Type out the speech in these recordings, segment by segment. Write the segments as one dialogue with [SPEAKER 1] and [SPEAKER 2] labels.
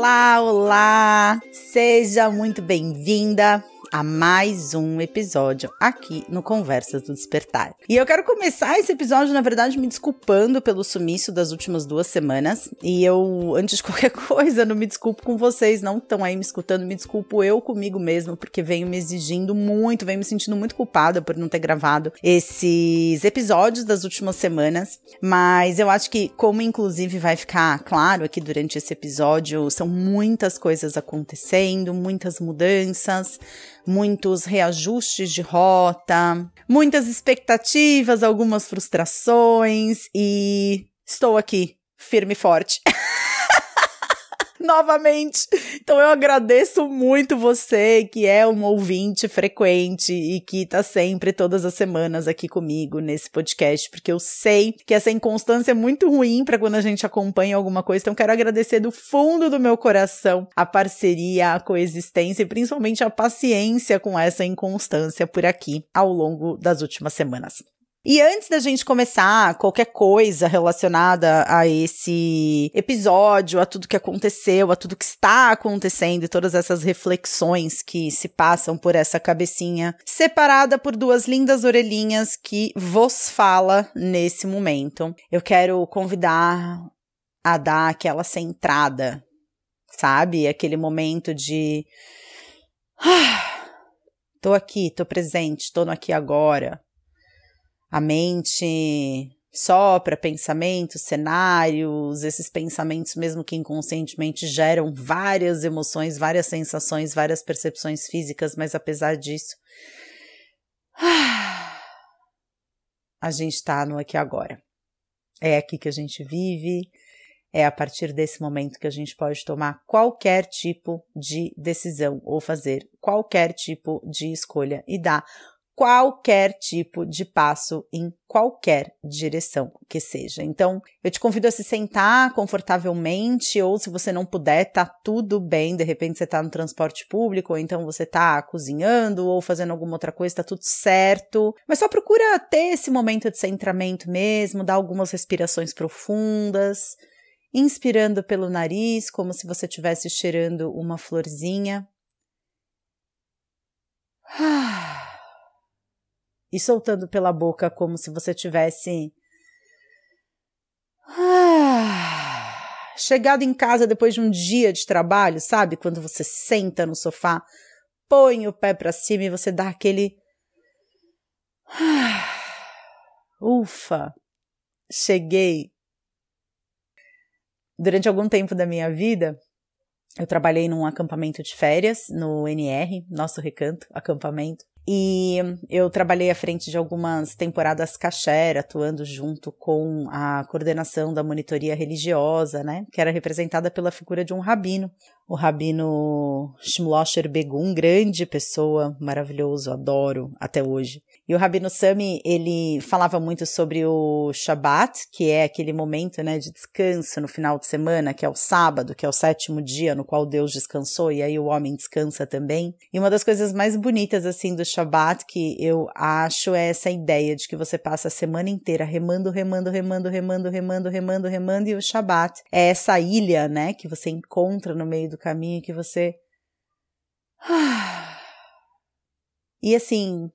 [SPEAKER 1] Olá, olá! Seja muito bem-vinda a mais um episódio aqui no Conversas do Despertar. E eu quero começar esse episódio, na verdade, me desculpando pelo sumiço das últimas duas semanas. E eu, antes de qualquer coisa, não me desculpo com vocês, não estão aí me escutando, me desculpo eu comigo mesmo, porque venho me exigindo muito, venho me sentindo muito culpada por não ter gravado esses episódios das últimas semanas. Mas eu acho que, como inclusive vai ficar claro aqui durante esse episódio, são muitas coisas acontecendo, muitas mudanças muitos reajustes de rota, muitas expectativas, algumas frustrações e estou aqui, firme e forte. novamente. Então eu agradeço muito você que é um ouvinte frequente e que tá sempre todas as semanas aqui comigo nesse podcast, porque eu sei que essa inconstância é muito ruim para quando a gente acompanha alguma coisa. Então quero agradecer do fundo do meu coração a parceria, a coexistência e principalmente a paciência com essa inconstância por aqui ao longo das últimas semanas. E antes da gente começar qualquer coisa relacionada a esse episódio, a tudo que aconteceu, a tudo que está acontecendo e todas essas reflexões que se passam por essa cabecinha, separada por duas lindas orelhinhas que vos fala nesse momento, eu quero convidar a dar aquela centrada, sabe? Aquele momento de. Ah, tô aqui, tô presente, tô no aqui agora a mente sopra pensamentos, cenários, esses pensamentos, mesmo que inconscientemente, geram várias emoções, várias sensações, várias percepções físicas, mas apesar disso, a gente está no aqui agora. É aqui que a gente vive, é a partir desse momento que a gente pode tomar qualquer tipo de decisão ou fazer qualquer tipo de escolha e dar qualquer tipo de passo em qualquer direção que seja. Então, eu te convido a se sentar confortavelmente, ou se você não puder, tá tudo bem. De repente você tá no transporte público, ou então você tá cozinhando ou fazendo alguma outra coisa, tá tudo certo. Mas só procura ter esse momento de centramento mesmo, dar algumas respirações profundas, inspirando pelo nariz, como se você estivesse cheirando uma florzinha. Ah e soltando pela boca como se você tivesse ah, chegado em casa depois de um dia de trabalho, sabe? Quando você senta no sofá, põe o pé para cima e você dá aquele ah, ufa, cheguei. Durante algum tempo da minha vida, eu trabalhei num acampamento de férias no NR, nosso recanto, acampamento. E eu trabalhei à frente de algumas temporadas caché, atuando junto com a coordenação da monitoria religiosa, né, que era representada pela figura de um rabino, o rabino Shmulosher Begum, grande pessoa, maravilhoso, adoro até hoje. E o Rabino Sami, ele falava muito sobre o Shabat, que é aquele momento, né, de descanso no final de semana, que é o sábado, que é o sétimo dia no qual Deus descansou, e aí o homem descansa também. E uma das coisas mais bonitas, assim, do Shabat, que eu acho, é essa ideia de que você passa a semana inteira remando, remando, remando, remando, remando, remando, remando, e o Shabat é essa ilha, né, que você encontra no meio do caminho, que você... E assim,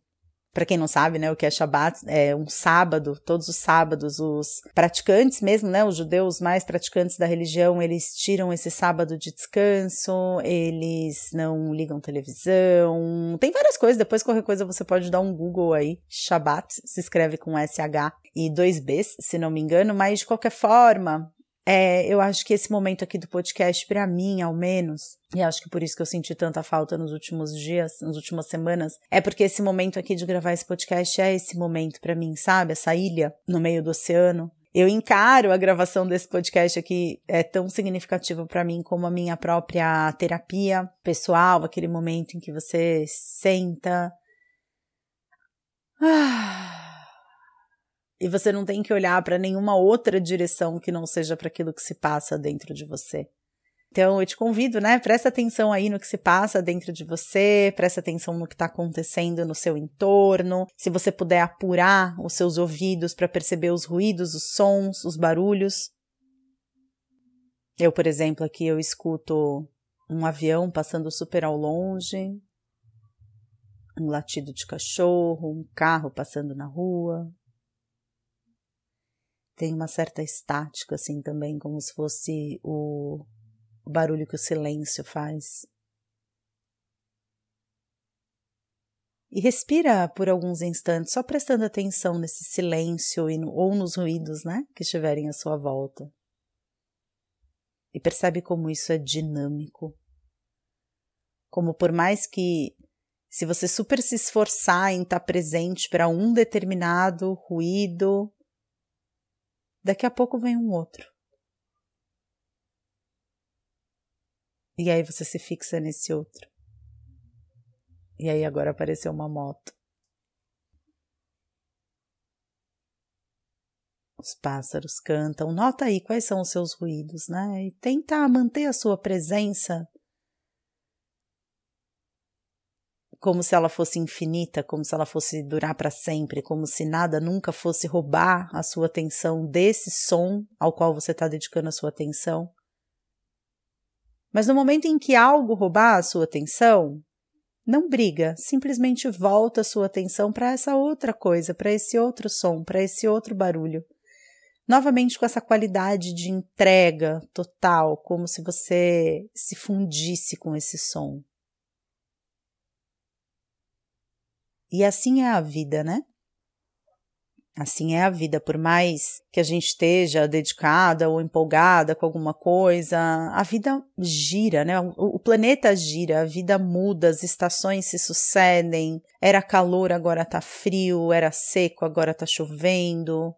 [SPEAKER 1] para quem não sabe, né, o que é Shabat, é um sábado, todos os sábados, os praticantes mesmo, né, os judeus mais praticantes da religião, eles tiram esse sábado de descanso, eles não ligam televisão, tem várias coisas, depois qualquer coisa você pode dar um Google aí, Shabat, se escreve com SH e dois Bs, se não me engano, mas de qualquer forma, é, eu acho que esse momento aqui do podcast, para mim, ao menos, e acho que por isso que eu senti tanta falta nos últimos dias, nas últimas semanas, é porque esse momento aqui de gravar esse podcast é esse momento para mim, sabe? Essa ilha no meio do oceano. Eu encaro a gravação desse podcast aqui é tão significativa para mim como a minha própria terapia pessoal, aquele momento em que você senta. Ah e você não tem que olhar para nenhuma outra direção que não seja para aquilo que se passa dentro de você. Então eu te convido, né? Presta atenção aí no que se passa dentro de você, presta atenção no que está acontecendo no seu entorno. Se você puder apurar os seus ouvidos para perceber os ruídos, os sons, os barulhos. Eu, por exemplo, aqui eu escuto um avião passando super ao longe, um latido de cachorro, um carro passando na rua. Tem uma certa estática, assim, também, como se fosse o, barulho que o silêncio faz. E respira por alguns instantes, só prestando atenção nesse silêncio ou nos ruídos, né, que estiverem à sua volta. E percebe como isso é dinâmico. Como por mais que se você super se esforçar em estar presente para um determinado ruído, daqui a pouco vem um outro. E aí você se fixa nesse outro. E aí agora apareceu uma moto. Os pássaros cantam. Nota aí quais são os seus ruídos, né? E tenta manter a sua presença como se ela fosse infinita, como se ela fosse durar para sempre, como se nada nunca fosse roubar a sua atenção desse som ao qual você está dedicando a sua atenção. Mas no momento em que algo roubar a sua atenção, não briga, simplesmente volta a sua atenção para essa outra coisa, para esse outro som, para esse outro barulho. Novamente com essa qualidade de entrega total, como se você se fundisse com esse som. E assim é a vida, né? Assim é a vida, por mais que a gente esteja dedicada ou empolgada com alguma coisa, a vida gira, né? O, planeta gira, a vida muda, as estações se sucedem. Era calor, agora tá frio, era seco, agora tá chovendo.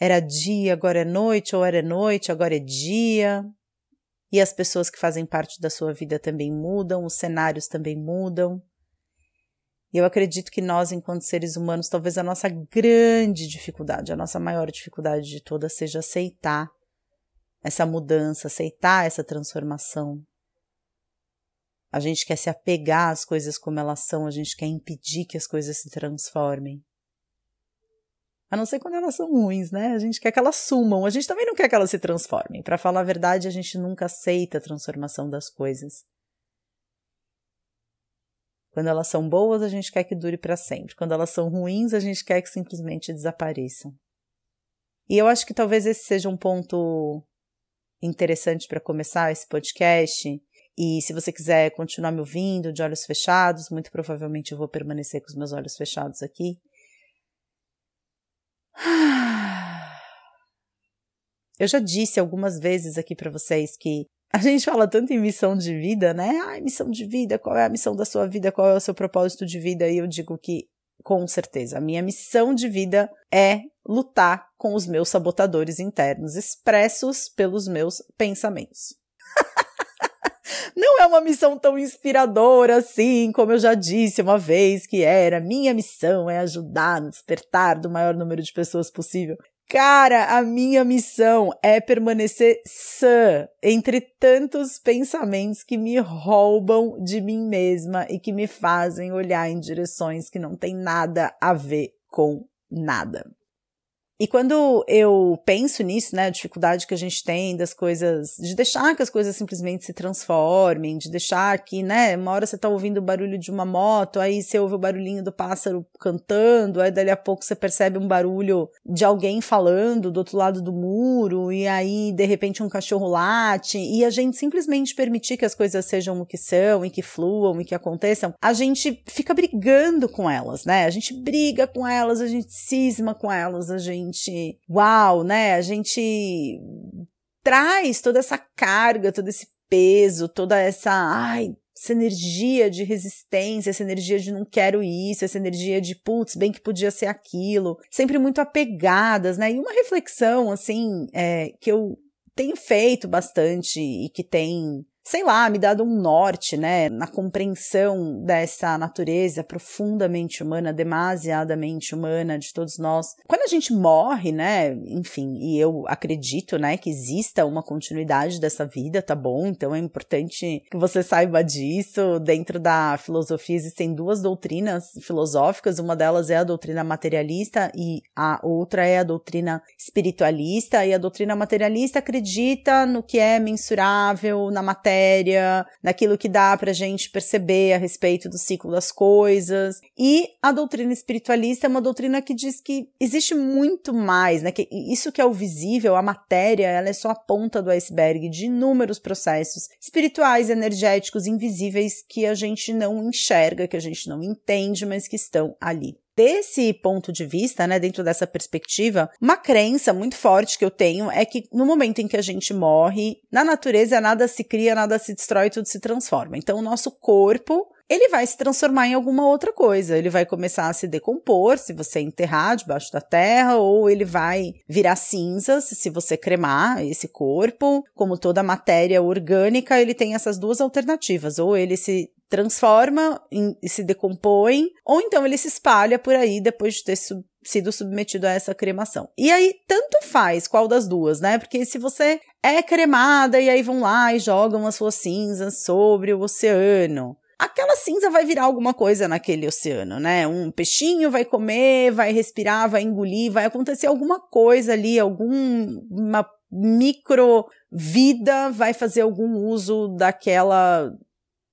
[SPEAKER 1] Era dia, agora é noite, ou era noite, agora é dia. E as pessoas que fazem parte da sua vida também mudam, os cenários também mudam. E eu acredito que nós, enquanto seres humanos, talvez a nossa grande dificuldade, a nossa maior dificuldade de todas, seja aceitar essa mudança, aceitar essa transformação. A gente quer se apegar às coisas como elas são, a gente quer impedir que as coisas se transformem. A não ser quando elas são ruins, né? A gente quer que elas sumam, a gente também não quer que elas se transformem. Para falar a verdade, a gente nunca aceita a transformação das coisas. Quando elas são boas, a gente quer que dure para sempre. Quando elas são ruins, a gente quer que simplesmente desapareçam. E eu acho que talvez esse seja um ponto interessante para começar esse podcast. E se você quiser continuar me ouvindo de olhos fechados, muito provavelmente eu vou permanecer com os meus olhos fechados aqui. Eu já disse algumas vezes aqui para vocês que a gente fala tanto em missão de vida, né? Ai, missão de vida, qual é a missão da sua vida, qual é o seu propósito de vida? E eu digo que, com certeza, a minha missão de vida é lutar com os meus sabotadores internos, expressos pelos meus pensamentos. Não é uma missão tão inspiradora assim, como eu já disse uma vez que era. Minha missão é ajudar no despertar do maior número de pessoas possível. Cara, a minha missão é permanecer sã entre tantos pensamentos que me roubam de mim mesma e que me fazem olhar em direções que não tem nada a ver com nada. E quando eu penso nisso, né, a dificuldade que a gente tem das coisas, de deixar que as coisas simplesmente se transformem, de deixar que, né, uma hora você tá ouvindo o barulho de uma moto, aí você ouve o barulhinho do pássaro cantando, aí dali a pouco você percebe um barulho de alguém falando do outro lado do muro, e aí de repente um cachorro late, e a gente simplesmente permitir que as coisas sejam o que são, e que fluam, e que aconteçam, a gente fica brigando com elas, né, a gente briga com elas, a gente cisma com elas, a gente gente, uau, né? A gente traz toda essa carga, todo esse peso, toda essa, ai, essa energia de resistência, essa energia de não quero isso, essa energia de putz, bem que podia ser aquilo, sempre muito apegadas, né? E uma reflexão, assim, é, que eu tenho feito bastante e que tem sei lá, me dado um norte, né, na compreensão dessa natureza profundamente humana, demasiadamente humana de todos nós. Quando a gente morre, né, enfim, e eu acredito, né, que exista uma continuidade dessa vida, tá bom? Então é importante que você saiba disso. Dentro da filosofia existem duas doutrinas filosóficas, uma delas é a doutrina materialista e a outra é a doutrina espiritualista, e a doutrina materialista acredita no que é mensurável, na matéria matéria, naquilo que dá para a gente perceber a respeito do ciclo das coisas. E a doutrina espiritualista é uma doutrina que diz que existe muito mais, né? Que isso que é o visível, a matéria, ela é só a ponta do iceberg de inúmeros processos espirituais, energéticos, invisíveis que a gente não enxerga, que a gente não entende, mas que estão ali desse ponto de vista, né, dentro dessa perspectiva, uma crença muito forte que eu tenho é que no momento em que a gente morre, na natureza nada se cria, nada se destrói, tudo se transforma. Então o nosso corpo ele vai se transformar em alguma outra coisa. Ele vai começar a se decompor se você enterrar debaixo da terra, ou ele vai virar cinzas se você cremar esse corpo. Como toda matéria orgânica, ele tem essas duas alternativas: ou ele se transforma e se decompõe, ou então ele se espalha por aí depois de ter sub sido submetido a essa cremação. E aí, tanto faz qual das duas, né? Porque se você é cremada e aí vão lá e jogam as suas cinzas sobre o oceano, aquela cinza vai virar alguma coisa naquele oceano, né? Um peixinho vai comer, vai respirar, vai engolir, vai acontecer alguma coisa ali, alguma micro vida vai fazer algum uso daquela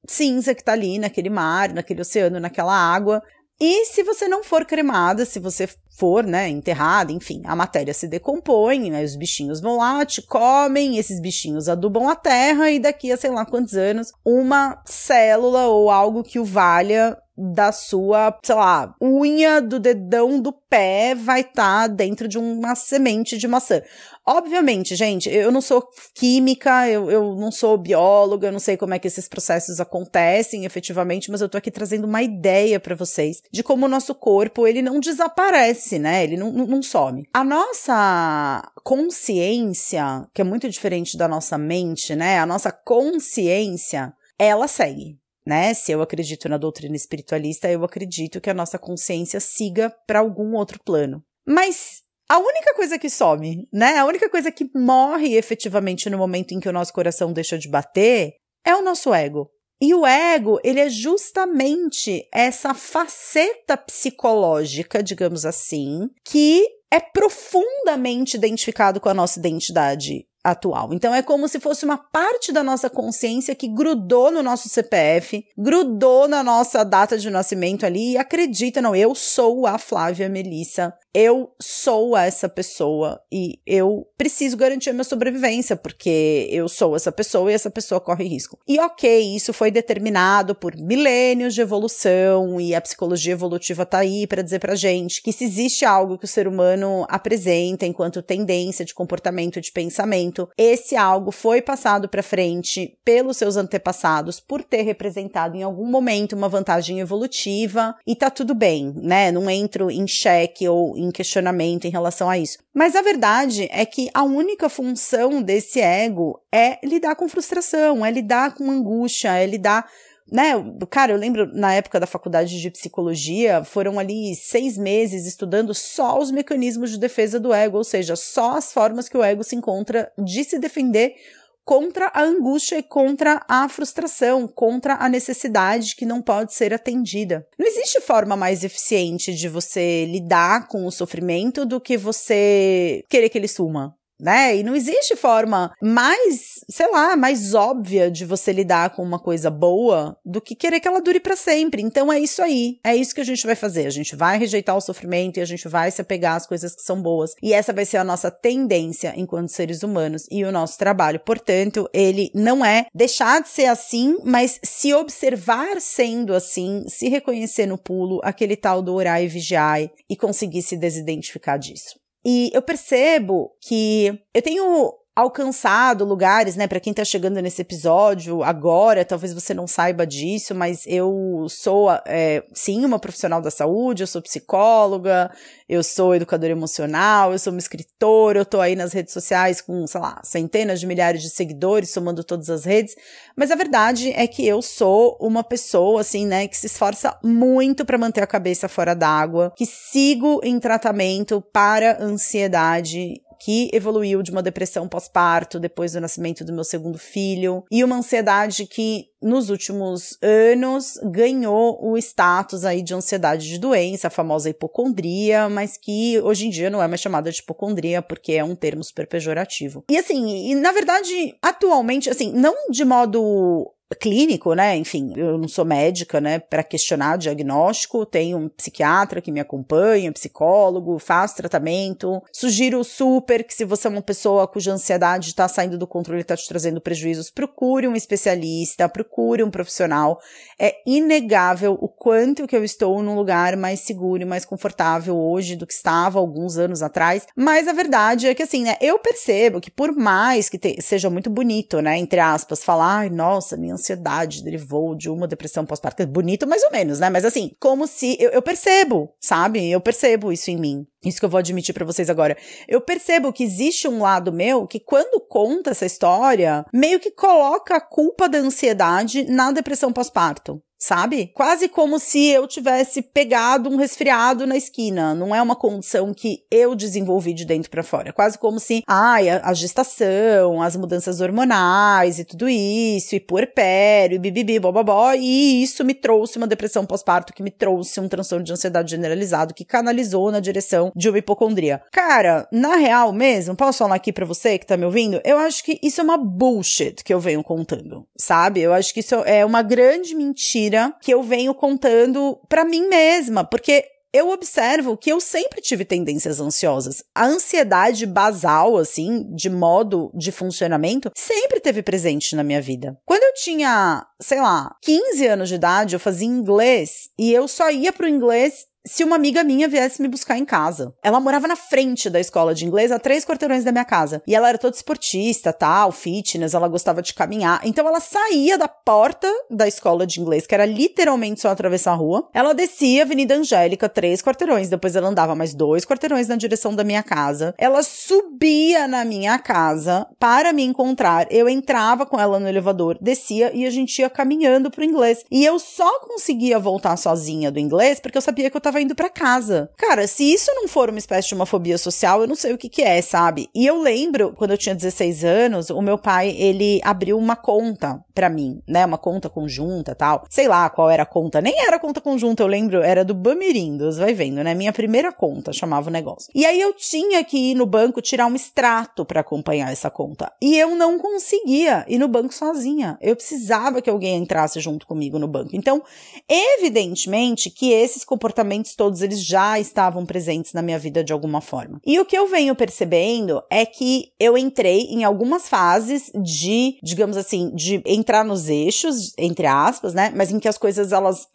[SPEAKER 1] cinza que tá ali naquele mar, naquele oceano, naquela água. E se você não for cremada, se você for, né, enterrada, enfim, a matéria se decompõe, né, os bichinhos vão lá, te comem, esses bichinhos adubam a terra e daqui a sei lá quantos anos, uma célula ou algo que o valha da sua, sei lá, unha do dedão do pé vai estar tá dentro de uma semente de maçã. Obviamente, gente, eu não sou química, eu, eu não sou bióloga, eu não sei como é que esses processos acontecem efetivamente, mas eu tô aqui trazendo uma ideia para vocês de como o nosso corpo, ele não desaparece, né? Ele não, não, não some. A nossa consciência, que é muito diferente da nossa mente, né? A nossa consciência, ela segue né? Se eu acredito na doutrina espiritualista, eu acredito que a nossa consciência siga para algum outro plano. Mas a única coisa que some, né? A única coisa que morre efetivamente no momento em que o nosso coração deixa de bater é o nosso ego. E o ego, ele é justamente essa faceta psicológica, digamos assim, que é profundamente identificado com a nossa identidade atual. Então é como se fosse uma parte da nossa consciência que grudou no nosso CPF, grudou na nossa data de nascimento ali e acredita, não, eu sou a Flávia Melissa eu sou essa pessoa e eu preciso garantir a minha sobrevivência, porque eu sou essa pessoa e essa pessoa corre risco. E ok, isso foi determinado por milênios de evolução e a psicologia evolutiva tá aí para dizer pra gente que se existe algo que o ser humano apresenta enquanto tendência de comportamento de pensamento, esse algo foi passado para frente pelos seus antepassados por ter representado em algum momento uma vantagem evolutiva e tá tudo bem, né? Não entro em xeque ou em questionamento em relação a isso. Mas a verdade é que a única função desse ego é lidar com frustração, é lidar com angústia, é lidar né, cara, eu lembro na época da faculdade de psicologia, foram ali seis meses estudando só os mecanismos de defesa do ego, ou seja, só as formas que o ego se encontra de se defender contra a angústia e contra a frustração, contra a necessidade que não pode ser atendida. Não existe forma mais eficiente de você lidar com o sofrimento do que você querer que ele suma né? E não existe forma mais, sei lá, mais óbvia de você lidar com uma coisa boa do que querer que ela dure para sempre. Então é isso aí. É isso que a gente vai fazer. A gente vai rejeitar o sofrimento e a gente vai se apegar às coisas que são boas. E essa vai ser a nossa tendência enquanto seres humanos e o nosso trabalho. Portanto, ele não é deixar de ser assim, mas se observar sendo assim, se reconhecer no pulo, aquele tal do orar e vigiar e conseguir se desidentificar disso. E eu percebo que eu tenho alcançado lugares, né? Para quem tá chegando nesse episódio agora, talvez você não saiba disso, mas eu sou, é, sim, uma profissional da saúde, eu sou psicóloga, eu sou educadora emocional, eu sou uma escritora, eu tô aí nas redes sociais com, sei lá, centenas de milhares de seguidores, somando todas as redes. Mas a verdade é que eu sou uma pessoa, assim, né, que se esforça muito para manter a cabeça fora d'água, que sigo em tratamento para ansiedade que evoluiu de uma depressão pós-parto depois do nascimento do meu segundo filho e uma ansiedade que nos últimos anos ganhou o status aí de ansiedade de doença, a famosa hipocondria, mas que hoje em dia não é mais chamada de hipocondria porque é um termo super pejorativo. E assim, e na verdade, atualmente, assim, não de modo clínico, né? Enfim, eu não sou médica, né? Para questionar diagnóstico, tenho um psiquiatra que me acompanha, psicólogo, faço tratamento. Sugiro super que se você é uma pessoa cuja ansiedade está saindo do controle está te trazendo prejuízos, procure um especialista, procure um profissional. É inegável o quanto que eu estou num lugar mais seguro e mais confortável hoje do que estava alguns anos atrás. Mas a verdade é que assim, né? Eu percebo que por mais que te, seja muito bonito, né? Entre aspas, falar, ai, nossa, minha ansiedade derivou de uma depressão pós-parto. Bonito mais ou menos, né? Mas assim, como se eu, eu percebo, sabe? Eu percebo isso em mim. Isso que eu vou admitir para vocês agora. Eu percebo que existe um lado meu que quando conta essa história, meio que coloca a culpa da ansiedade na depressão pós-parto sabe? Quase como se eu tivesse pegado um resfriado na esquina. Não é uma condição que eu desenvolvi de dentro para fora. Quase como se, ai, a, a, gestação, as mudanças hormonais e tudo isso, e puerpério, e bibibi, bobobó, e isso me trouxe uma depressão pós-parto que me trouxe um transtorno de ansiedade generalizado que canalizou na direção de uma hipocondria. Cara, na real mesmo, posso falar aqui para você que tá me ouvindo? Eu acho que isso é uma bullshit que eu venho contando, sabe? Eu acho que isso é uma grande mentira mentira que eu venho contando para mim mesma, porque eu observo que eu sempre tive tendências ansiosas. A ansiedade basal, assim, de modo de funcionamento, sempre teve presente na minha vida. Quando eu tinha, sei lá, 15 anos de idade, eu fazia inglês e eu só ia pro inglês se uma amiga minha viesse me buscar em casa. Ela morava na frente da escola de inglês, a três quarteirões da minha casa. E ela era toda esportista, tal, fitness, ela gostava de caminhar. Então ela saía da porta da escola de inglês, que era literalmente só atravessar a rua. Ela descia a Avenida Angélica, três quarteirões. Depois ela andava mais dois quarteirões na direção da minha casa. Ela subia na minha casa para me encontrar. Eu entrava com ela no elevador, descia e a gente ia caminhando pro inglês. E eu só conseguia voltar sozinha do inglês porque eu sabia que eu tava tava indo para casa. Cara, se isso não for uma espécie de uma fobia social, eu não sei o que que é, sabe? E eu lembro, quando eu tinha 16 anos, o meu pai, ele abriu uma conta para mim, né? Uma conta conjunta tal. Sei lá qual era a conta. Nem era conta conjunta, eu lembro, era do Bamirindos, vai vendo, né? Minha primeira conta chamava o negócio. E aí eu tinha que ir no banco tirar um extrato para acompanhar essa conta. E eu não conseguia ir no banco sozinha. Eu precisava que alguém entrasse junto comigo no banco. Então, evidentemente que esses comportamentos todos eles já estavam presentes na minha vida de alguma forma. E o que eu venho percebendo é que eu entrei em algumas fases de, digamos assim, de entrar nos eixos, entre aspas, né? Mas em que as coisas elas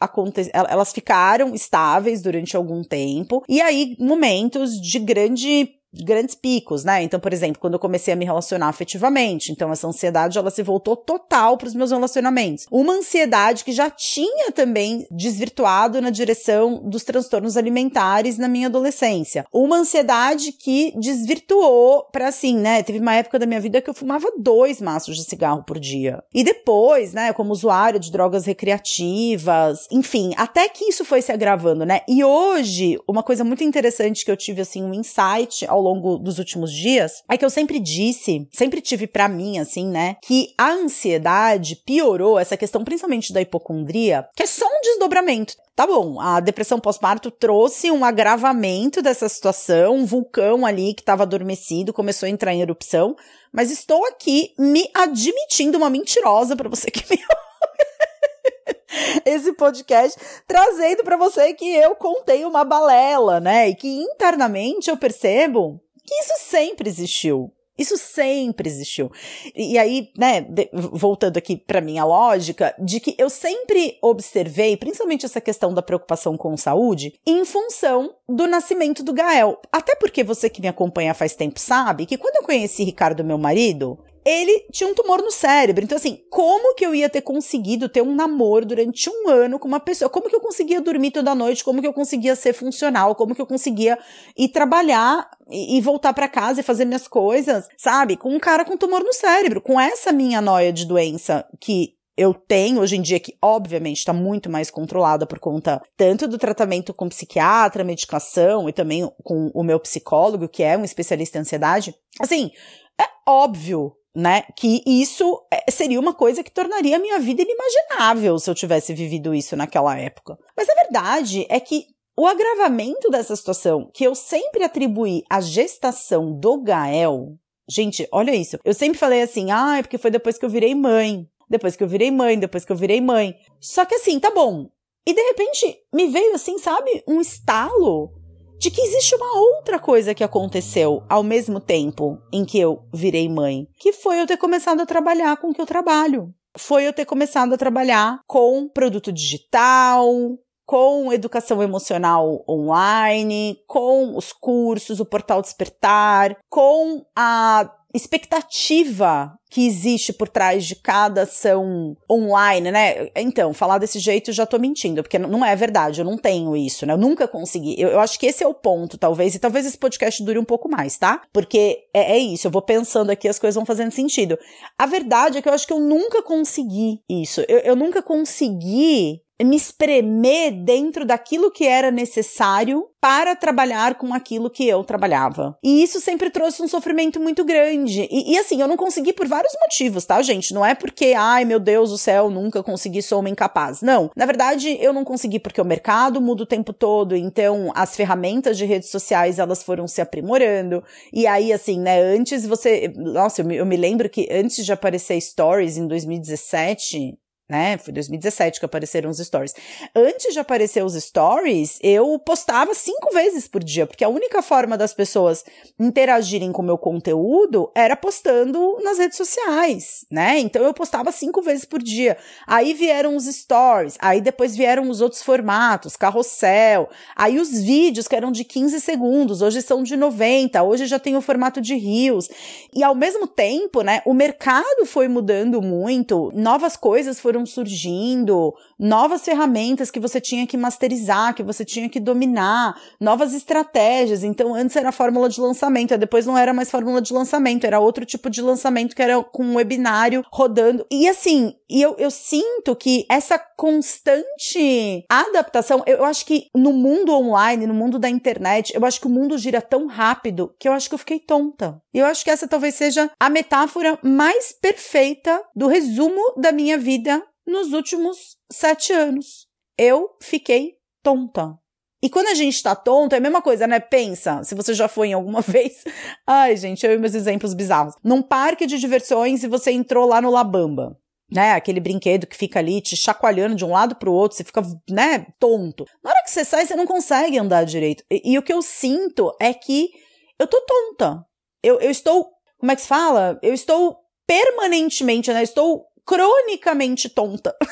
[SPEAKER 1] elas ficaram estáveis durante algum tempo. E aí, momentos de grande grandes picos, né? Então, por exemplo, quando eu comecei a me relacionar afetivamente, então essa ansiedade ela se voltou total para os meus relacionamentos. Uma ansiedade que já tinha também desvirtuado na direção dos transtornos alimentares na minha adolescência. Uma ansiedade que desvirtuou para assim, né? Teve uma época da minha vida que eu fumava dois maços de cigarro por dia. E depois, né, como usuário de drogas recreativas, enfim, até que isso foi se agravando, né? E hoje, uma coisa muito interessante que eu tive assim um insight ao longo dos últimos dias é que eu sempre disse, sempre tive para mim, assim, né, que a ansiedade piorou essa questão, principalmente da hipocondria, que é só um desdobramento. Tá bom, a depressão pós-parto trouxe um agravamento dessa situação, um vulcão ali que estava adormecido começou a entrar em erupção, mas estou aqui me admitindo uma mentirosa para você que me esse podcast trazendo para você que eu contei uma balela, né? E que internamente eu percebo que isso sempre existiu. Isso sempre existiu. E aí, né, de, voltando aqui para minha lógica, de que eu sempre observei, principalmente essa questão da preocupação com saúde, em função do nascimento do Gael. Até porque você que me acompanha faz tempo sabe que quando eu conheci Ricardo, meu marido, ele tinha um tumor no cérebro. Então, assim, como que eu ia ter conseguido ter um namoro durante um ano com uma pessoa? Como que eu conseguia dormir toda noite? Como que eu conseguia ser funcional? Como que eu conseguia ir trabalhar e, voltar para casa e fazer minhas coisas, sabe? Com um cara com tumor no cérebro, com essa minha noia de doença que eu tenho hoje em dia, que obviamente está muito mais controlada por conta tanto do tratamento com psiquiatra, medicação e também com o meu psicólogo, que é um especialista em ansiedade. Assim, é óbvio né? Que isso é, seria uma coisa que tornaria a minha vida inimaginável se eu tivesse vivido isso naquela época. Mas a verdade é que o agravamento dessa situação, que eu sempre atribuí à gestação do Gael, gente, olha isso. Eu sempre falei assim, ah, é porque foi depois que eu virei mãe. Depois que eu virei mãe, depois que eu virei mãe. Só que assim, tá bom. E de repente me veio assim, sabe, um estalo de que existe uma outra coisa que aconteceu ao mesmo tempo em que eu virei mãe, que foi eu ter começado a trabalhar com o que eu trabalho. Foi eu ter começado a trabalhar com produto digital, com educação emocional online, com os cursos, o portal Despertar, com a expectativa que existe por trás de cada ação online, né? Então, falar desse jeito já tô mentindo, porque não é verdade, eu não tenho isso, né? Eu nunca consegui. Eu, eu acho que esse é o ponto, talvez, e talvez esse podcast dure um pouco mais, tá? Porque é, é isso, eu vou pensando aqui, as coisas vão fazendo sentido. A verdade é que eu acho que eu nunca consegui isso. eu, eu nunca consegui me espremer dentro daquilo que era necessário para trabalhar com aquilo que eu trabalhava. E isso sempre trouxe um sofrimento muito grande. E, e, assim, eu não consegui por vários motivos, tá, gente? Não é porque, ai meu Deus do céu, nunca consegui, sou uma incapaz. Não. Na verdade, eu não consegui porque o mercado muda o tempo todo, então as ferramentas de redes sociais elas foram se aprimorando. E aí, assim, né, antes você. Nossa, eu me, eu me lembro que antes de aparecer Stories em 2017, né? Foi 2017 que apareceram os stories. Antes de aparecer os stories, eu postava cinco vezes por dia, porque a única forma das pessoas interagirem com o meu conteúdo era postando nas redes sociais, né? Então eu postava cinco vezes por dia. Aí vieram os stories, aí depois vieram os outros formatos, carrossel, aí os vídeos que eram de 15 segundos, hoje são de 90, hoje já tem o formato de rios. E ao mesmo tempo, né, o mercado foi mudando muito, novas coisas foram foram surgindo, novas ferramentas que você tinha que masterizar, que você tinha que dominar, novas estratégias. Então, antes era fórmula de lançamento, depois não era mais fórmula de lançamento, era outro tipo de lançamento que era com um webinário rodando. E assim, e eu, eu sinto que essa constante adaptação, eu, eu acho que no mundo online, no mundo da internet, eu acho que o mundo gira tão rápido que eu acho que eu fiquei tonta. E eu acho que essa talvez seja a metáfora mais perfeita do resumo da minha vida nos últimos sete anos. Eu fiquei tonta. E quando a gente tá tonto, é a mesma coisa, né? Pensa, se você já foi em alguma vez. Ai, gente, eu e meus exemplos bizarros. Num parque de diversões e você entrou lá no Labamba. Né, aquele brinquedo que fica ali te chacoalhando de um lado pro outro, você fica, né, tonto. Na hora que você sai, você não consegue andar direito. E, e o que eu sinto é que eu tô tonta. Eu, eu estou, como é que se fala? Eu estou permanentemente, né? Estou cronicamente tonta.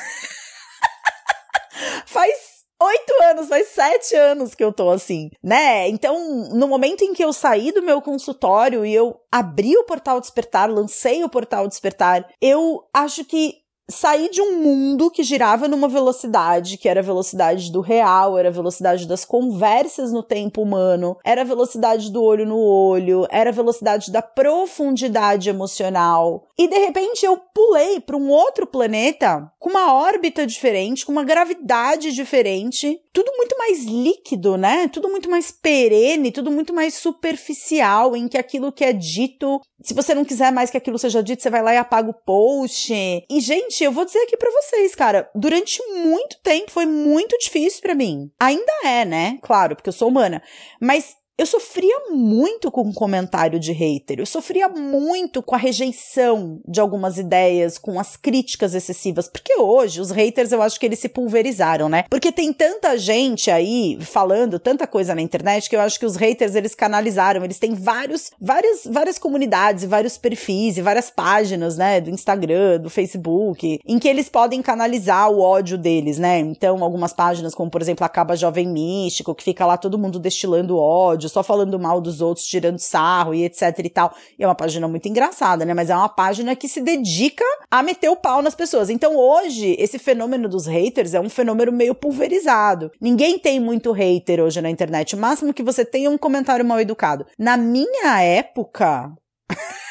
[SPEAKER 1] faz oito anos, faz sete anos que eu tô assim, né? Então, no momento em que eu saí do meu consultório e eu abri o portal Despertar, lancei o portal Despertar, eu acho que sair de um mundo que girava numa velocidade que era a velocidade do real, era a velocidade das conversas no tempo humano, era a velocidade do olho no olho, era a velocidade da profundidade emocional. E de repente eu pulei para um outro planeta com uma órbita diferente, com uma gravidade diferente, tudo muito mais líquido, né? Tudo muito mais perene, tudo muito mais superficial, em que aquilo que é dito, se você não quiser mais que aquilo seja dito, você vai lá e apaga o post. E gente, eu vou dizer aqui para vocês, cara, durante muito tempo foi muito difícil para mim. Ainda é, né? Claro, porque eu sou humana. Mas eu sofria muito com o comentário de hater, eu sofria muito com a rejeição de algumas ideias, com as críticas excessivas, porque hoje os haters eu acho que eles se pulverizaram, né? Porque tem tanta gente aí falando tanta coisa na internet que eu acho que os haters eles canalizaram, eles têm vários, várias, várias comunidades, vários perfis e várias páginas, né, do Instagram, do Facebook, em que eles podem canalizar o ódio deles, né? Então, algumas páginas como, por exemplo, Acaba Jovem Místico, que fica lá todo mundo destilando ódio, só falando mal dos outros, tirando sarro e etc e tal. E é uma página muito engraçada, né? Mas é uma página que se dedica a meter o pau nas pessoas. Então hoje, esse fenômeno dos haters é um fenômeno meio pulverizado. Ninguém tem muito hater hoje na internet. O máximo que você tem é um comentário mal educado. Na minha época.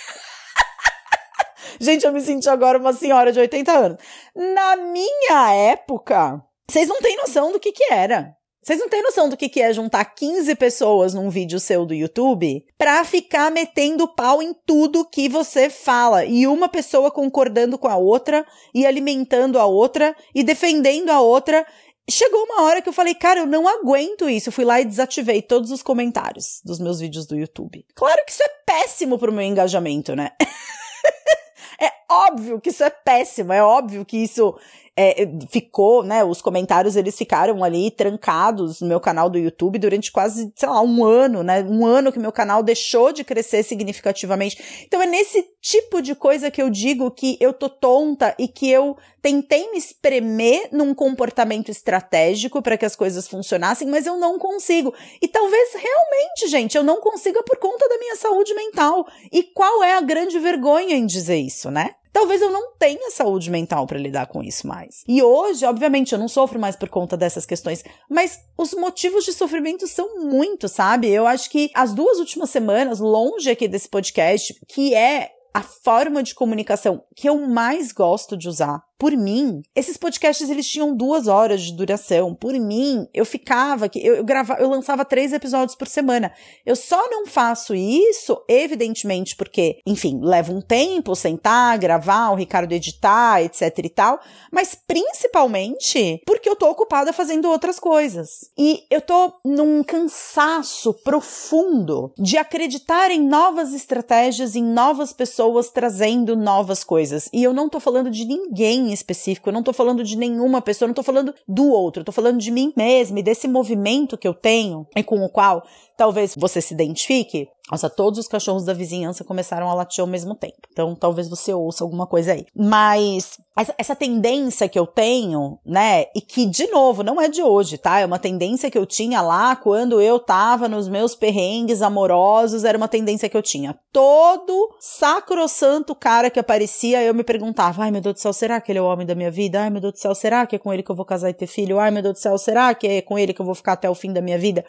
[SPEAKER 1] Gente, eu me senti agora uma senhora de 80 anos. Na minha época, vocês não têm noção do que que era. Vocês não têm noção do que, que é juntar 15 pessoas num vídeo seu do YouTube pra ficar metendo pau em tudo que você fala. E uma pessoa concordando com a outra e alimentando a outra e defendendo a outra. Chegou uma hora que eu falei, cara, eu não aguento isso. Eu fui lá e desativei todos os comentários dos meus vídeos do YouTube. Claro que isso é péssimo pro meu engajamento, né? é óbvio que isso é péssimo, é óbvio que isso é, ficou, né? Os comentários eles ficaram ali trancados no meu canal do YouTube durante quase, sei lá, um ano, né? Um ano que meu canal deixou de crescer significativamente. Então é nesse tipo de coisa que eu digo que eu tô tonta e que eu tentei me espremer num comportamento estratégico para que as coisas funcionassem, mas eu não consigo. E talvez realmente, gente, eu não consiga por conta da minha saúde mental. E qual é a grande vergonha em dizer isso, né? Talvez eu não tenha saúde mental para lidar com isso mais. E hoje, obviamente, eu não sofro mais por conta dessas questões, mas os motivos de sofrimento são muitos, sabe? Eu acho que as duas últimas semanas, longe aqui desse podcast, que é a forma de comunicação que eu mais gosto de usar por mim, esses podcasts eles tinham duas horas de duração. Por mim, eu ficava que eu, eu gravava, eu lançava três episódios por semana. Eu só não faço isso, evidentemente, porque, enfim, leva um tempo sentar, gravar, o Ricardo editar, etc e tal, mas principalmente porque eu tô ocupada fazendo outras coisas. E eu tô num cansaço profundo de acreditar em novas estratégias, em novas pessoas trazendo novas coisas. E eu não tô falando de ninguém específico, eu não tô falando de nenhuma pessoa, eu não tô falando do outro, eu tô falando de mim mesma e desse movimento que eu tenho e com o qual talvez você se identifique. Nossa, todos os cachorros da vizinhança começaram a latir ao mesmo tempo. Então, talvez você ouça alguma coisa aí. Mas essa, tendência que eu tenho, né? E que, de novo, não é de hoje, tá? É uma tendência que eu tinha lá quando eu tava nos meus perrengues amorosos. Era uma tendência que eu tinha. Todo sacrossanto cara que aparecia, eu me perguntava: ai meu Deus do céu, será que ele é o homem da minha vida? Ai meu Deus do céu, será que é com ele que eu vou casar e ter filho? Ai meu Deus do céu, será que é com ele que eu vou ficar até o fim da minha vida?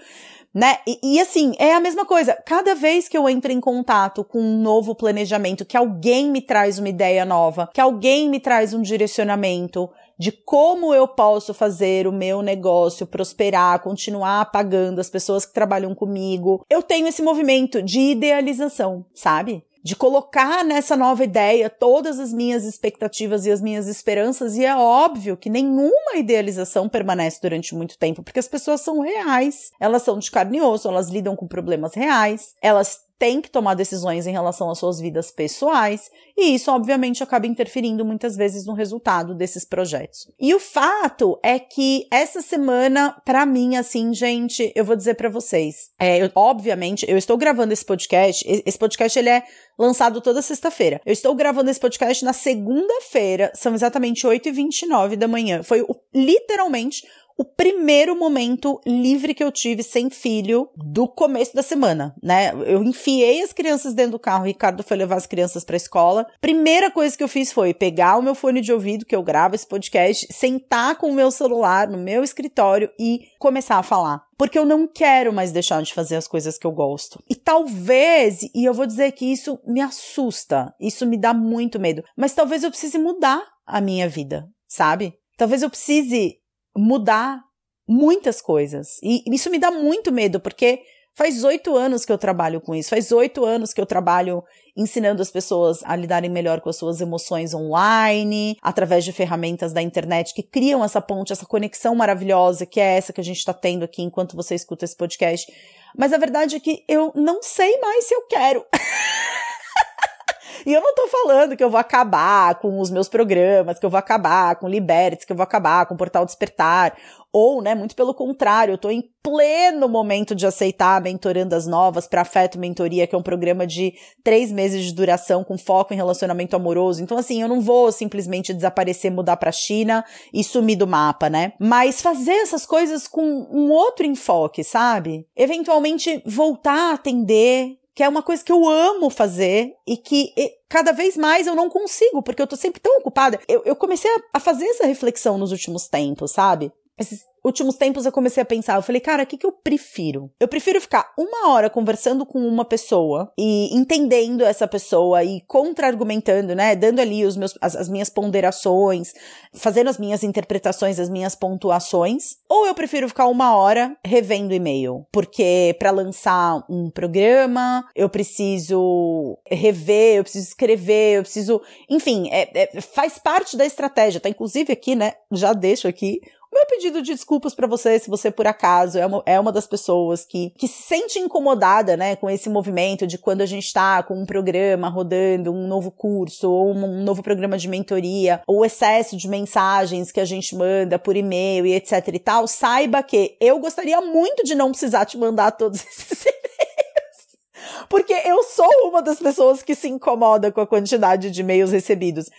[SPEAKER 1] Né? E, e, assim, é a mesma coisa. Cada vez que eu entro em contato com um novo planejamento, que alguém me traz uma ideia nova, que alguém me traz um direcionamento de como eu posso fazer o meu negócio prosperar, continuar pagando as pessoas que trabalham comigo, eu tenho esse movimento de idealização, sabe? De colocar nessa nova ideia todas as minhas expectativas e as minhas esperanças, e é óbvio que nenhuma idealização permanece durante muito tempo, porque as pessoas são reais, elas são de carne e osso, elas lidam com problemas reais, elas tem que tomar decisões em relação às suas vidas pessoais, e isso, obviamente, acaba interferindo muitas vezes no resultado desses projetos. E o fato é que essa semana, para mim, assim, gente, eu vou dizer para vocês, é, eu, obviamente, eu estou gravando esse podcast, esse podcast ele é lançado toda sexta-feira. Eu estou gravando esse podcast na segunda-feira, são exatamente 8h29 da manhã. Foi literalmente o primeiro momento livre que eu tive sem filho do começo da semana, né? Eu enfiei as crianças dentro do carro, o Ricardo foi levar as crianças para a escola. Primeira coisa que eu fiz foi pegar o meu fone de ouvido que eu gravo esse podcast, sentar com o meu celular no meu escritório e começar a falar. Porque eu não quero mais deixar de fazer as coisas que eu gosto. E talvez, e eu vou dizer que isso me assusta, isso me dá muito medo, mas talvez eu precise mudar a minha vida, sabe? Talvez eu precise mudar muitas coisas. E isso me dá muito medo, porque Faz oito anos que eu trabalho com isso, faz oito anos que eu trabalho ensinando as pessoas a lidarem melhor com as suas emoções online, através de ferramentas da internet que criam essa ponte, essa conexão maravilhosa que é essa que a gente está tendo aqui enquanto você escuta esse podcast. Mas a verdade é que eu não sei mais se eu quero. E eu não tô falando que eu vou acabar com os meus programas, que eu vou acabar com Liberty, que eu vou acabar com o Portal Despertar. Ou, né, muito pelo contrário, eu tô em pleno momento de aceitar mentorandas novas para Afeto Mentoria, que é um programa de três meses de duração com foco em relacionamento amoroso. Então, assim, eu não vou simplesmente desaparecer, mudar pra China e sumir do mapa, né? Mas fazer essas coisas com um outro enfoque, sabe? Eventualmente voltar a atender que é uma coisa que eu amo fazer e que cada vez mais eu não consigo, porque eu tô sempre tão ocupada. Eu, eu comecei a, a fazer essa reflexão nos últimos tempos, sabe? Esses últimos tempos eu comecei a pensar, eu falei, cara, o que, que eu prefiro? Eu prefiro ficar uma hora conversando com uma pessoa e entendendo essa pessoa e contra-argumentando, né? Dando ali os meus, as, as minhas ponderações, fazendo as minhas interpretações, as minhas pontuações. Ou eu prefiro ficar uma hora revendo e-mail, porque para lançar um programa, eu preciso rever, eu preciso escrever, eu preciso. Enfim, é, é, faz parte da estratégia, tá? Inclusive aqui, né? Já deixo aqui meu pedido de desculpas para você, se você por acaso é uma, é uma das pessoas que, que se sente incomodada, né, com esse movimento de quando a gente tá com um programa rodando, um novo curso, ou um, novo programa de mentoria, ou o excesso de mensagens que a gente manda por e-mail e etc e tal, saiba que eu gostaria muito de não precisar te mandar todos esses e-mails. Porque eu sou uma das pessoas que se incomoda com a quantidade de e-mails recebidos.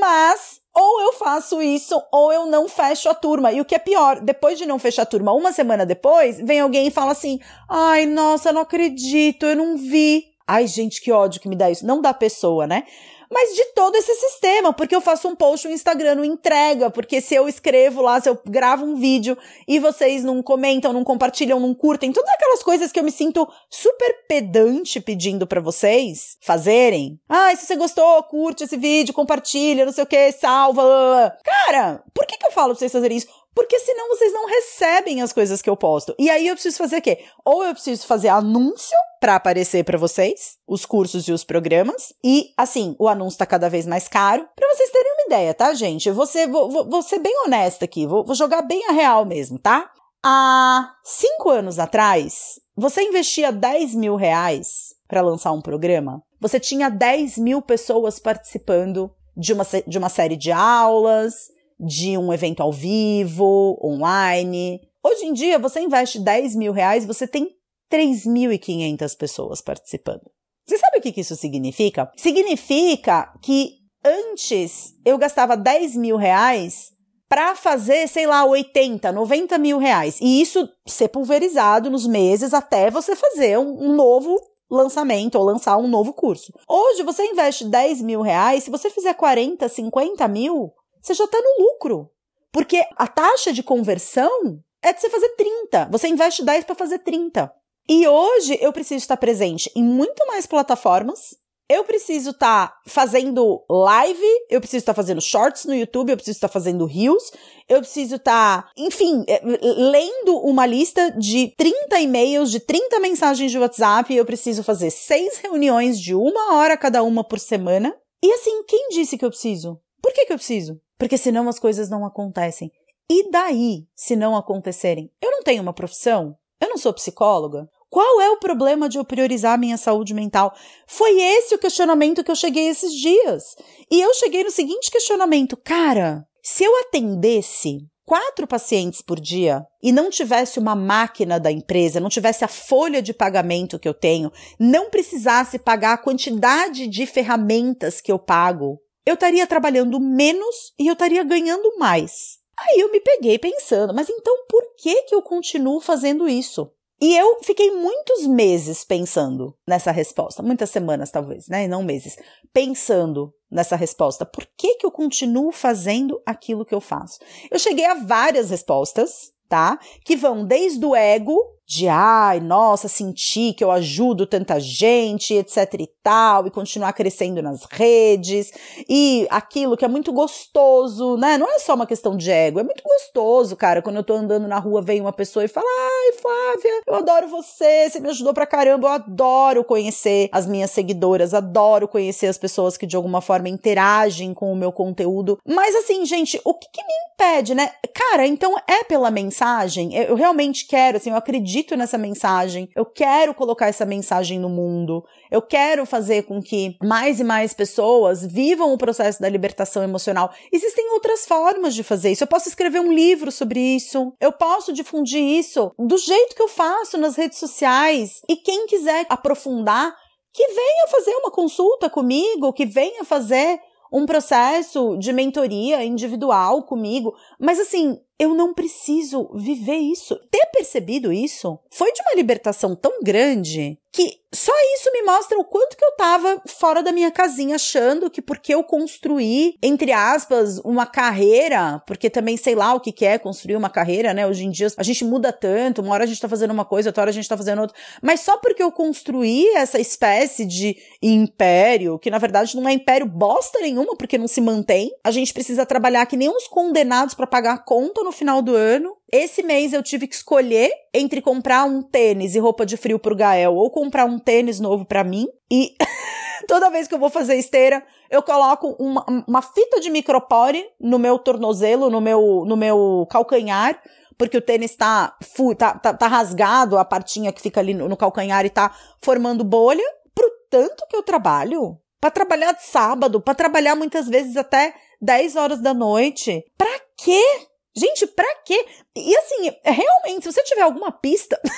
[SPEAKER 1] Mas ou eu faço isso, ou eu não fecho a turma. E o que é pior, depois de não fechar a turma, uma semana depois, vem alguém e fala assim: ai, nossa, não acredito, eu não vi. Ai, gente, que ódio que me dá isso. Não da pessoa, né? Mas de todo esse sistema, porque eu faço um post no Instagram, não entrega, porque se eu escrevo lá, se eu gravo um vídeo e vocês não comentam, não compartilham, não curtem, todas aquelas coisas que eu me sinto super pedante pedindo para vocês fazerem. Ah, se você gostou, curte esse vídeo, compartilha, não sei o que, salva. Cara, por que, que eu falo pra vocês fazerem isso? Porque senão vocês não recebem as coisas que eu posto. E aí eu preciso fazer o quê? Ou eu preciso fazer anúncio para aparecer para vocês, os cursos e os programas. E assim, o anúncio tá cada vez mais caro. Para vocês terem uma ideia, tá, gente? Eu vou ser, vou, vou, vou ser bem honesta aqui, vou, vou jogar bem a real mesmo, tá? Há cinco anos atrás, você investia 10 mil reais para lançar um programa? Você tinha 10 mil pessoas participando de uma, de uma série de aulas, de um evento ao vivo, online. Hoje em dia, você investe 10 mil reais, você tem 3.500 pessoas participando. Você sabe o que isso significa? Significa que antes eu gastava 10 mil reais para fazer, sei lá, 80, 90 mil reais. E isso ser pulverizado nos meses até você fazer um, um novo lançamento ou lançar um novo curso. Hoje você investe 10 mil reais, se você fizer 40, 50 mil, você já está no lucro. Porque a taxa de conversão é de você fazer 30. Você investe 10 para fazer 30. E hoje eu preciso estar presente em muito mais plataformas. Eu preciso estar fazendo live, eu preciso estar fazendo shorts no YouTube, eu preciso estar fazendo reels, eu preciso estar, enfim, é, lendo uma lista de 30 e-mails, de 30 mensagens de WhatsApp, eu preciso fazer seis reuniões de uma hora cada uma por semana. E assim, quem disse que eu preciso? Por que, que eu preciso? Porque senão as coisas não acontecem. E daí, se não acontecerem? Eu não tenho uma profissão? Eu não sou psicóloga? Qual é o problema de eu priorizar a minha saúde mental? Foi esse o questionamento que eu cheguei esses dias. E eu cheguei no seguinte questionamento: cara, se eu atendesse quatro pacientes por dia e não tivesse uma máquina da empresa, não tivesse a folha de pagamento que eu tenho, não precisasse pagar a quantidade de ferramentas que eu pago, eu estaria trabalhando menos e eu estaria ganhando mais. Aí eu me peguei pensando, mas então por que que eu continuo fazendo isso? E eu fiquei muitos meses pensando nessa resposta, muitas semanas talvez, né, não meses, pensando nessa resposta. Por que que eu continuo fazendo aquilo que eu faço? Eu cheguei a várias respostas, tá? Que vão desde o ego, de ai, nossa, sentir que eu ajudo tanta gente, etc e tal, e continuar crescendo nas redes, e aquilo que é muito gostoso, né? Não é só uma questão de ego, é muito gostoso, cara, quando eu tô andando na rua, vem uma pessoa e fala: "Ai, Flávia, eu adoro você, você me ajudou pra caramba, eu adoro conhecer as minhas seguidoras, adoro conhecer as pessoas que de alguma forma interagem com o meu conteúdo". Mas assim, gente, o que, que me impede, né? Cara, então é pela mensagem. Eu realmente quero, assim, eu acredito acredito nessa mensagem, eu quero colocar essa mensagem no mundo, eu quero fazer com que mais e mais pessoas vivam o processo da libertação emocional. Existem outras formas de fazer isso. Eu posso escrever um livro sobre isso, eu posso difundir isso do jeito que eu faço nas redes sociais. E quem quiser aprofundar, que venha fazer uma consulta comigo, que venha fazer um processo de mentoria individual comigo. Mas assim, eu não preciso viver isso. Ter percebido isso foi de uma libertação tão grande que só isso me mostra o quanto que eu tava fora da minha casinha achando que porque eu construí, entre aspas, uma carreira, porque também sei lá o que, que é construir uma carreira, né? Hoje em dia a gente muda tanto, uma hora a gente tá fazendo uma coisa, outra hora a gente tá fazendo outra, mas só porque eu construí essa espécie de império, que na verdade não é império bosta nenhuma, porque não se mantém, a gente precisa trabalhar que nem uns condenados para pagar a conta no final do ano. Esse mês eu tive que escolher entre comprar um tênis e roupa de frio pro Gael ou comprar um tênis novo para mim. E toda vez que eu vou fazer esteira, eu coloco uma, uma fita de micropore no meu tornozelo, no meu, no meu calcanhar, porque o tênis tá, tá, tá, tá rasgado, a partinha que fica ali no, no calcanhar e tá formando bolha. Pro tanto que eu trabalho, para trabalhar de sábado, para trabalhar muitas vezes até 10 horas da noite. Pra quê? Gente, pra quê? E assim, realmente, se você tiver alguma pista.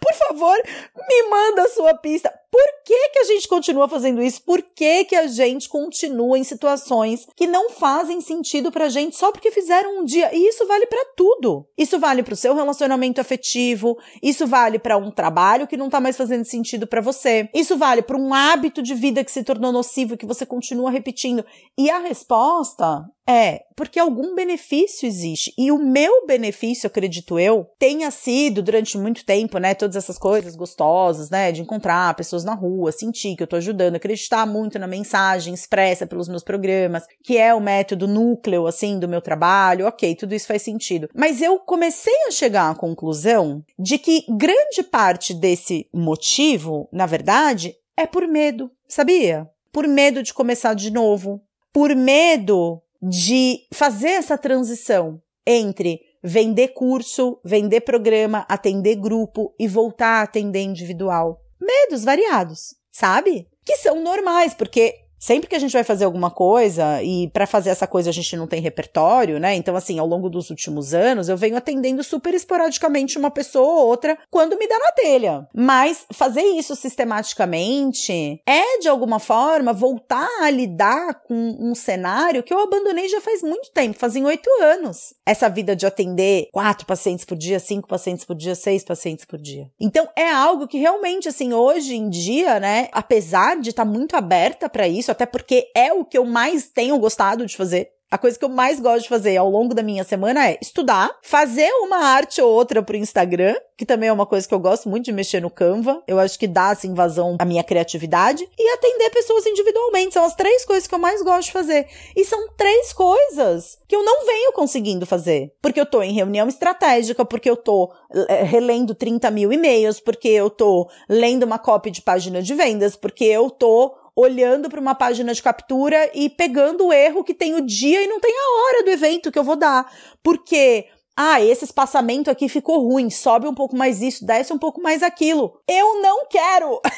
[SPEAKER 1] Por favor, me manda a sua pista. Por que, que a gente continua fazendo isso? Por que, que a gente continua em situações que não fazem sentido pra gente só porque fizeram um dia? E isso vale para tudo. Isso vale pro seu relacionamento afetivo, isso vale para um trabalho que não tá mais fazendo sentido para você. Isso vale para um hábito de vida que se tornou nocivo e que você continua repetindo. E a resposta é porque algum benefício existe. E o meu benefício, acredito eu, tenha sido durante muito tempo, né, todas essas coisas gostosas, né, de encontrar pessoas pessoas na rua, sentir que eu tô ajudando, acreditar muito na mensagem expressa pelos meus programas, que é o método núcleo, assim, do meu trabalho, ok, tudo isso faz sentido. Mas eu comecei a chegar à conclusão de que grande parte desse motivo, na verdade, é por medo, sabia? Por medo de começar de novo, por medo de fazer essa transição entre vender curso, vender programa, atender grupo e voltar a atender individual medos variados, sabe? Que são normais, porque sempre que a gente vai fazer alguma coisa e para fazer essa coisa a gente não tem repertório, né? Então assim, ao longo dos últimos anos eu venho atendendo super esporadicamente uma pessoa ou outra quando me dá na telha. Mas fazer isso sistematicamente é de alguma forma voltar a lidar com um cenário que eu abandonei já faz muito tempo, fazem oito anos. Essa vida de atender quatro pacientes por dia, cinco pacientes por dia, seis pacientes por dia. Então é algo que realmente assim hoje em dia, né, apesar de estar tá muito aberta para isso até porque é o que eu mais tenho gostado de fazer. A coisa que eu mais gosto de fazer ao longo da minha semana é estudar, fazer uma arte ou outra pro Instagram, que também é uma coisa que eu gosto muito de mexer no Canva. Eu acho que dá essa assim, invasão à minha criatividade e atender pessoas individualmente. São as três coisas que eu mais gosto de fazer. E são três coisas que eu não venho conseguindo fazer. Porque eu tô em reunião estratégica, porque eu tô é, relendo 30 mil e-mails, porque eu tô lendo uma cópia de página de vendas, porque eu tô olhando para uma página de captura e pegando o erro que tem o dia e não tem a hora do evento que eu vou dar. Porque ah, esse espaçamento aqui ficou ruim, sobe um pouco mais isso, desce um pouco mais aquilo. Eu não quero!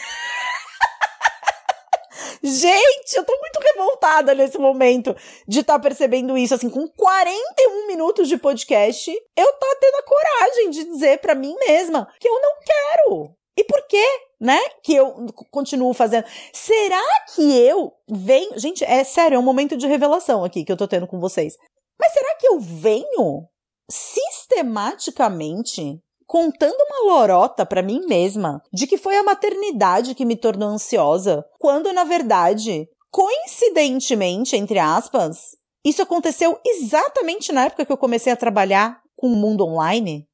[SPEAKER 1] Gente, eu tô muito revoltada nesse momento de estar tá percebendo isso. Assim, com 41 minutos de podcast, eu tô tendo a coragem de dizer para mim mesma que eu não quero. E por quê, né, que eu continuo fazendo? Será que eu venho. Gente, é sério, é um momento de revelação aqui que eu tô tendo com vocês. Mas será que eu venho sistematicamente contando uma lorota para mim mesma de que foi a maternidade que me tornou ansiosa, quando na verdade, coincidentemente, entre aspas, isso aconteceu exatamente na época que eu comecei a trabalhar com o mundo online?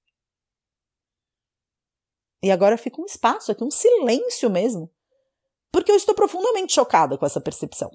[SPEAKER 1] E agora fica um espaço aqui, um silêncio mesmo. Porque eu estou profundamente chocada com essa percepção.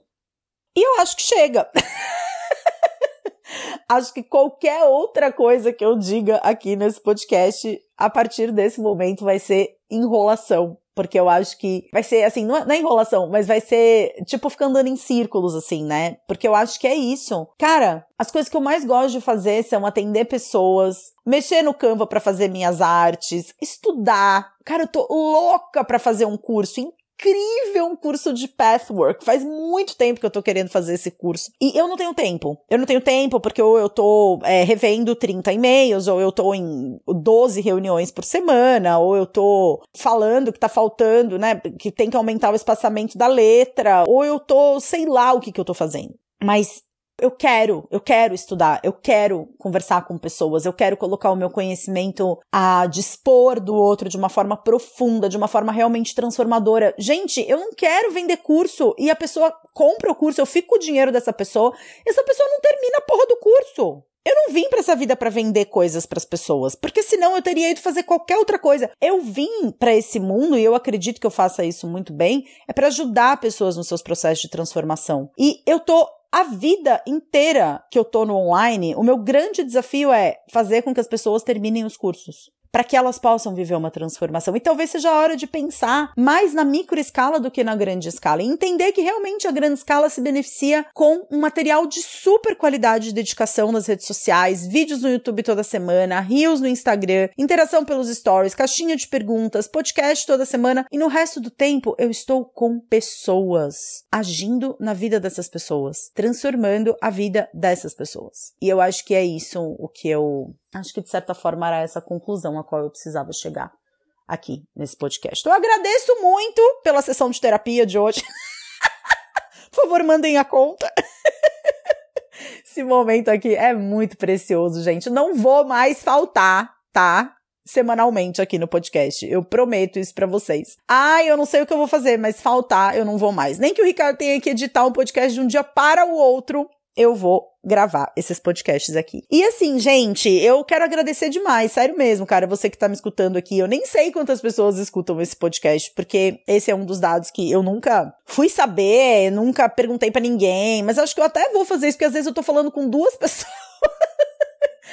[SPEAKER 1] E eu acho que chega. acho que qualquer outra coisa que eu diga aqui nesse podcast, a partir desse momento, vai ser enrolação. Porque eu acho que vai ser assim, não é, não é enrolação, mas vai ser tipo ficar andando em círculos, assim, né? Porque eu acho que é isso. Cara, as coisas que eu mais gosto de fazer são atender pessoas, mexer no Canva para fazer minhas artes, estudar. Cara, eu tô louca para fazer um curso incrível um curso de pathwork. Faz muito tempo que eu tô querendo fazer esse curso. E eu não tenho tempo. Eu não tenho tempo porque ou eu tô é, revendo 30 e-mails, ou eu tô em 12 reuniões por semana, ou eu tô falando que tá faltando, né? Que tem que aumentar o espaçamento da letra, ou eu tô, sei lá o que que eu tô fazendo. Mas eu quero, eu quero estudar, eu quero conversar com pessoas, eu quero colocar o meu conhecimento a dispor do outro de uma forma profunda, de uma forma realmente transformadora. Gente, eu não quero vender curso e a pessoa compra o curso, eu fico com o dinheiro dessa pessoa, essa pessoa não termina a porra do curso. Eu não vim para essa vida para vender coisas para as pessoas, porque senão eu teria ido fazer qualquer outra coisa. Eu vim para esse mundo e eu acredito que eu faça isso muito bem, é para ajudar pessoas nos seus processos de transformação. E eu tô a vida inteira que eu tô no online, o meu grande desafio é fazer com que as pessoas terminem os cursos para que elas possam viver uma transformação. E talvez seja a hora de pensar mais na micro escala do que na grande escala e entender que realmente a grande escala se beneficia com um material de super qualidade de dedicação nas redes sociais, vídeos no YouTube toda semana, reels no Instagram, interação pelos stories, caixinha de perguntas, podcast toda semana e no resto do tempo eu estou com pessoas, agindo na vida dessas pessoas, transformando a vida dessas pessoas. E eu acho que é isso o que eu Acho que de certa forma era essa conclusão a qual eu precisava chegar aqui nesse podcast. Eu agradeço muito pela sessão de terapia de hoje. Por favor, mandem a conta. Esse momento aqui é muito precioso, gente. Não vou mais faltar, tá? Semanalmente aqui no podcast. Eu prometo isso para vocês. Ah, eu não sei o que eu vou fazer, mas faltar eu não vou mais. Nem que o Ricardo tenha que editar um podcast de um dia para o outro, eu vou gravar esses podcasts aqui. E assim, gente, eu quero agradecer demais, sério mesmo, cara, você que tá me escutando aqui. Eu nem sei quantas pessoas escutam esse podcast, porque esse é um dos dados que eu nunca fui saber, nunca perguntei para ninguém, mas acho que eu até vou fazer isso, porque às vezes eu tô falando com duas pessoas.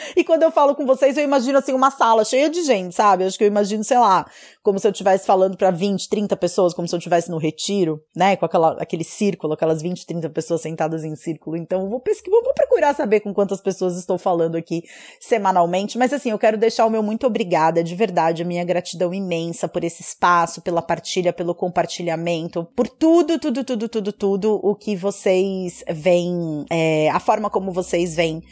[SPEAKER 1] E quando eu falo com vocês, eu imagino assim uma sala cheia de gente, sabe? Acho que eu imagino, sei lá, como se eu estivesse falando para 20, 30 pessoas, como se eu estivesse no retiro, né? Com aquela, aquele círculo, aquelas 20, 30 pessoas sentadas em círculo. Então, eu vou pesquisar, vou procurar saber com quantas pessoas estou falando aqui semanalmente. Mas assim, eu quero deixar o meu muito obrigada, de verdade, a minha gratidão imensa por esse espaço, pela partilha, pelo compartilhamento, por tudo, tudo, tudo, tudo, tudo o que vocês veem, é, a forma como vocês veem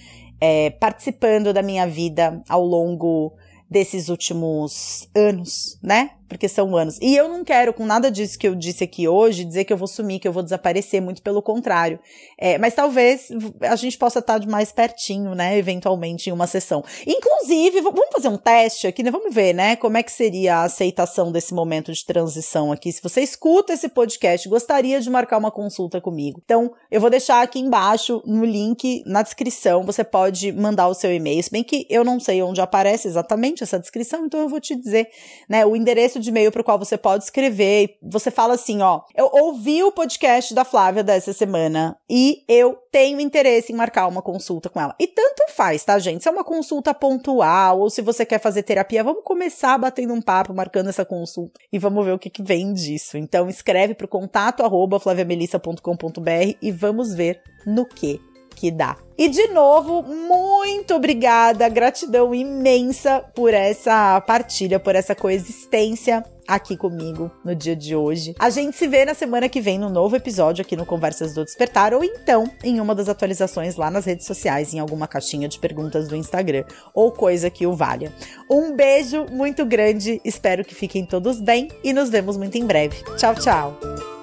[SPEAKER 1] é, participando da minha vida ao longo desses últimos anos, né? Porque são anos. E eu não quero, com nada disso que eu disse aqui hoje, dizer que eu vou sumir, que eu vou desaparecer, muito pelo contrário. É, mas talvez a gente possa estar de mais pertinho, né, eventualmente, em uma sessão. Inclusive, vamos fazer um teste aqui, né? Vamos ver, né, como é que seria a aceitação desse momento de transição aqui. Se você escuta esse podcast, gostaria de marcar uma consulta comigo. Então, eu vou deixar aqui embaixo, no link, na descrição, você pode mandar o seu e-mail. Se bem que eu não sei onde aparece exatamente essa descrição, então eu vou te dizer, né, o endereço de e-mail para o qual você pode escrever. Você fala assim, ó, eu ouvi o podcast da Flávia dessa semana e eu tenho interesse em marcar uma consulta com ela. E tanto faz, tá, gente? Se é uma consulta pontual ou se você quer fazer terapia, vamos começar batendo um papo, marcando essa consulta e vamos ver o que, que vem disso. Então escreve para o contato arroba flaviamelissa.com.br e vamos ver no que que dá. E de novo, muito obrigada, gratidão imensa por essa partilha, por essa coexistência aqui comigo no dia de hoje. A gente se vê na semana que vem no novo episódio aqui no Conversas do Despertar ou então em uma das atualizações lá nas redes sociais, em alguma caixinha de perguntas do Instagram ou coisa que o valha. Um beijo muito grande, espero que fiquem todos bem e nos vemos muito em breve. Tchau, tchau.